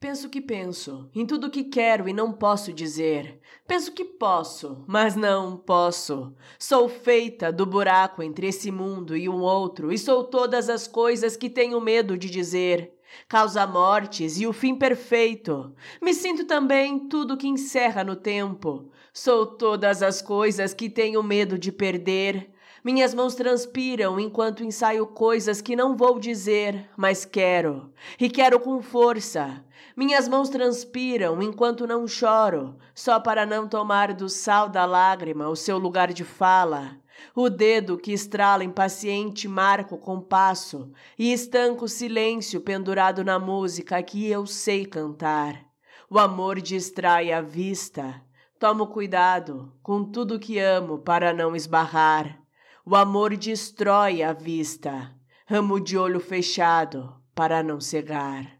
Penso que penso, em tudo que quero e não posso dizer. Penso que posso, mas não posso. Sou feita do buraco entre esse mundo e um outro, e sou todas as coisas que tenho medo de dizer. Causa mortes e o fim perfeito. Me sinto também tudo que encerra no tempo. Sou todas as coisas que tenho medo de perder. Minhas mãos transpiram enquanto ensaio coisas que não vou dizer, mas quero, e quero com força. Minhas mãos transpiram enquanto não choro, só para não tomar do sal da lágrima o seu lugar de fala. O dedo que estrala impaciente marca o compasso e estanca o silêncio pendurado na música que eu sei cantar. O amor distrai a vista. Tomo cuidado com tudo que amo para não esbarrar. O amor destrói a vista. Amo de olho fechado para não cegar.